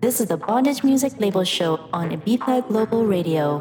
This is the Bondage Music Label Show on Ibiza Global Radio.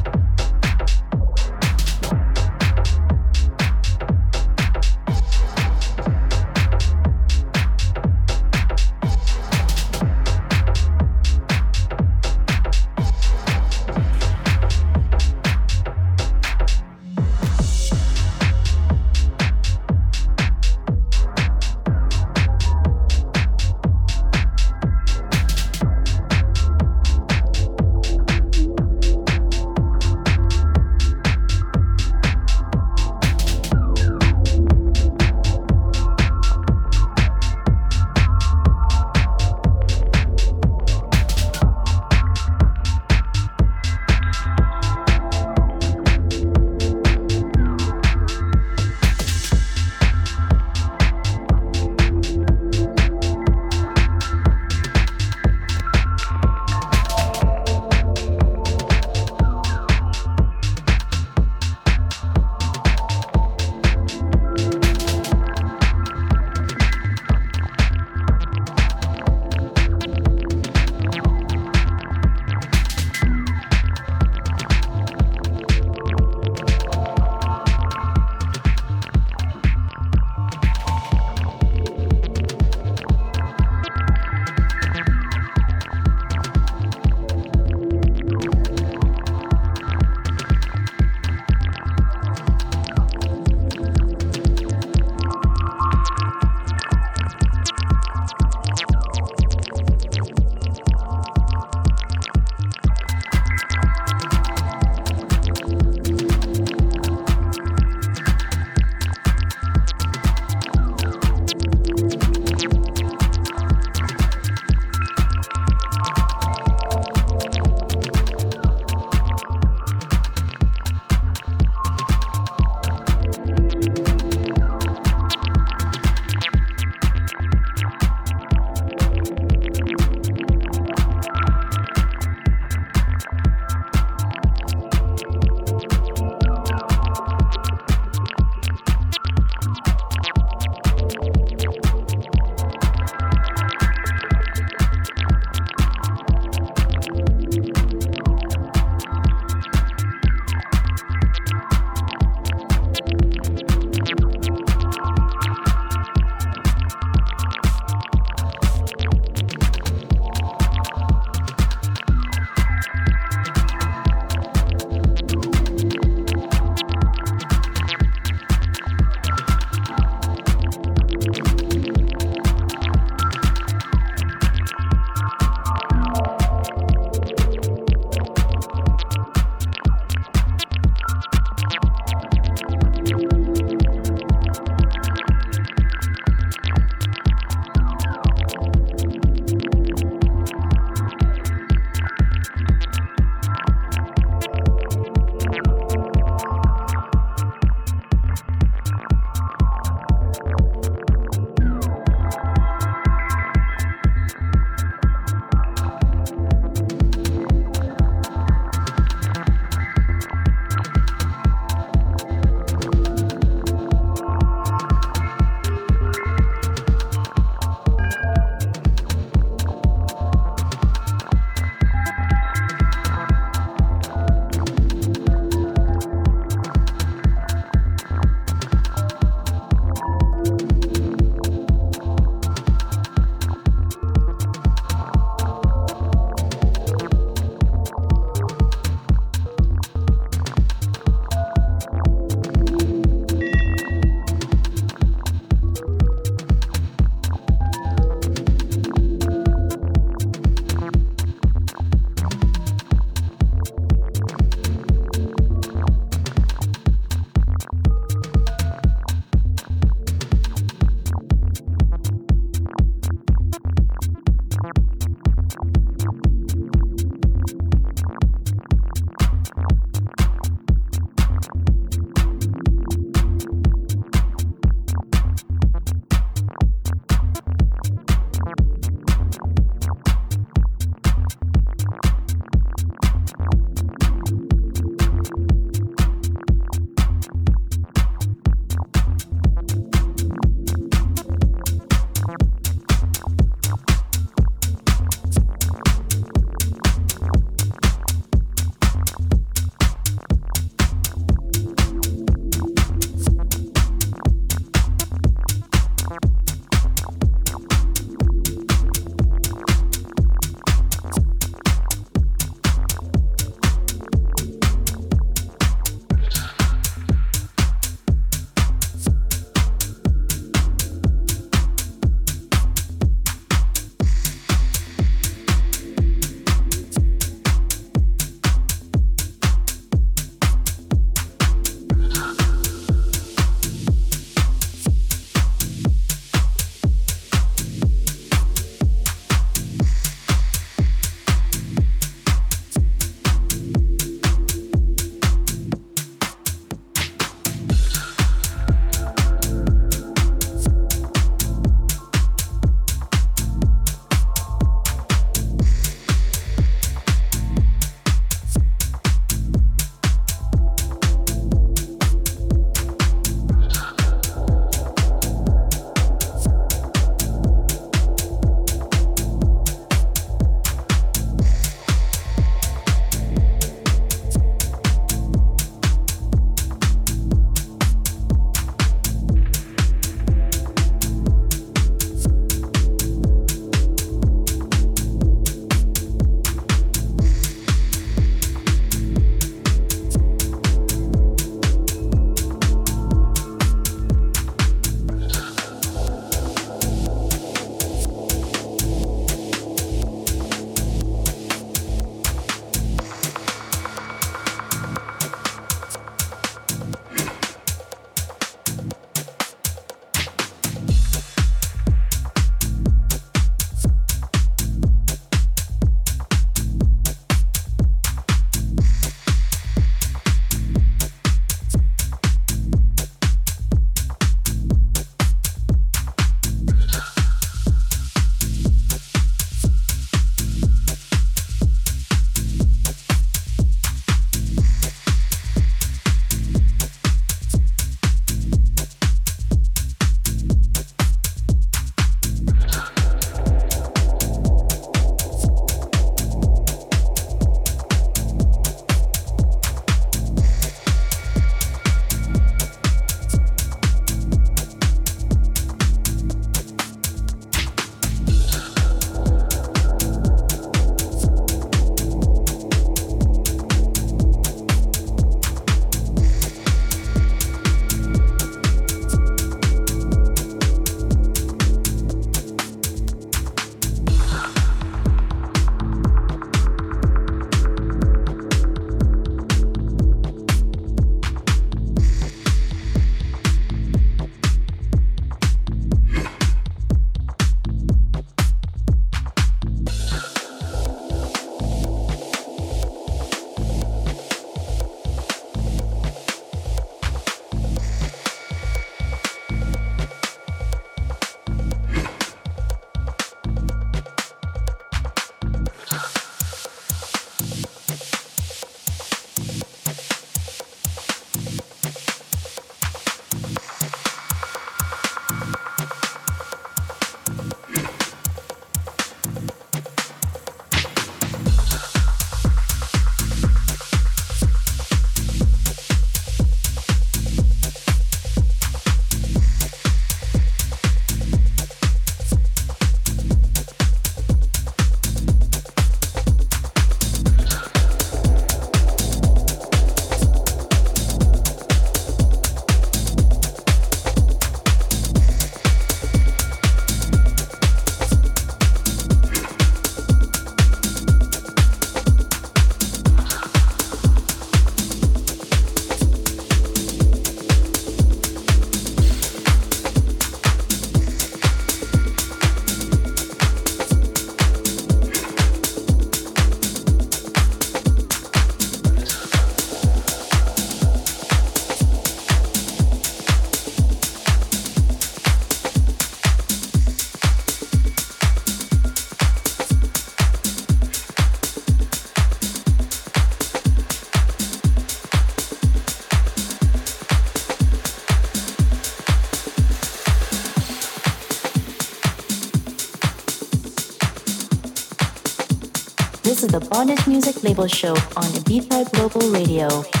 Label Show on Ibiza Global Radio.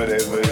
Whatever